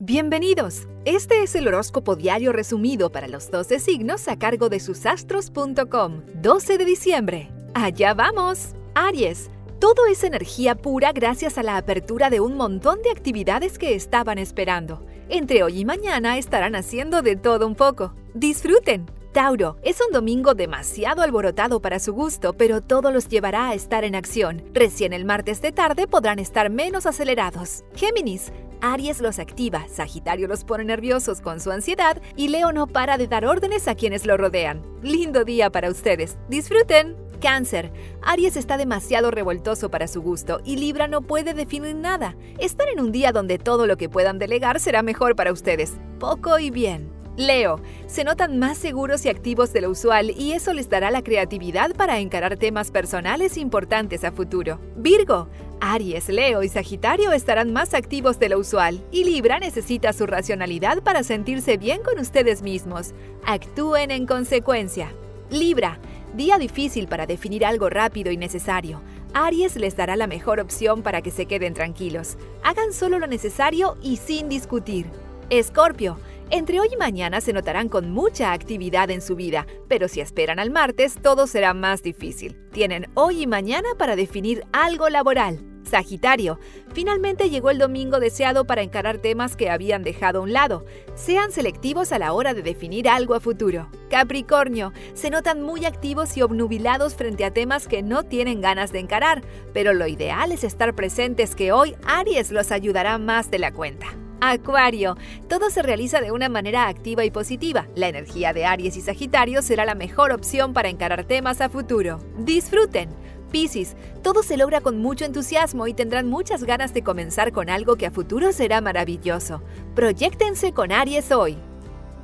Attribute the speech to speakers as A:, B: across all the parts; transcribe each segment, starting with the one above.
A: Bienvenidos. Este es el horóscopo diario resumido para los 12 signos a cargo de susastros.com. 12 de diciembre. Allá vamos. Aries. Todo es energía pura gracias a la apertura de un montón de actividades que estaban esperando. Entre hoy y mañana estarán haciendo de todo un poco. Disfruten. Tauro, es un domingo demasiado alborotado para su gusto, pero todo los llevará a estar en acción. Recién el martes de tarde podrán estar menos acelerados. Géminis, Aries los activa, Sagitario los pone nerviosos con su ansiedad y Leo no para de dar órdenes a quienes lo rodean. Lindo día para ustedes. Disfruten. Cáncer. Aries está demasiado revoltoso para su gusto y Libra no puede definir nada. Están en un día donde todo lo que puedan delegar será mejor para ustedes. Poco y bien. Leo, se notan más seguros y activos de lo usual y eso les dará la creatividad para encarar temas personales importantes a futuro. Virgo, Aries, Leo y Sagitario estarán más activos de lo usual y Libra necesita su racionalidad para sentirse bien con ustedes mismos. Actúen en consecuencia. Libra, día difícil para definir algo rápido y necesario. Aries les dará la mejor opción para que se queden tranquilos. Hagan solo lo necesario y sin discutir. Escorpio, entre hoy y mañana se notarán con mucha actividad en su vida, pero si esperan al martes todo será más difícil. Tienen hoy y mañana para definir algo laboral. Sagitario, finalmente llegó el domingo deseado para encarar temas que habían dejado a un lado. Sean selectivos a la hora de definir algo a futuro. Capricornio, se notan muy activos y obnubilados frente a temas que no tienen ganas de encarar, pero lo ideal es estar presentes que hoy Aries los ayudará más de la cuenta. Acuario, todo se realiza de una manera activa y positiva. La energía de Aries y Sagitario será la mejor opción para encarar temas a futuro. Disfruten. Piscis, todo se logra con mucho entusiasmo y tendrán muchas ganas de comenzar con algo que a futuro será maravilloso. Proyectense con Aries hoy.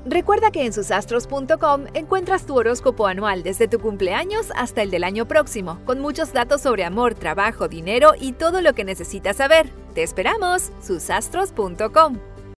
A: Recuerda que en susastros.com encuentras tu horóscopo anual desde tu cumpleaños hasta el del año próximo, con muchos datos sobre amor, trabajo, dinero y todo lo que necesitas saber. Te esperamos, susastros.com.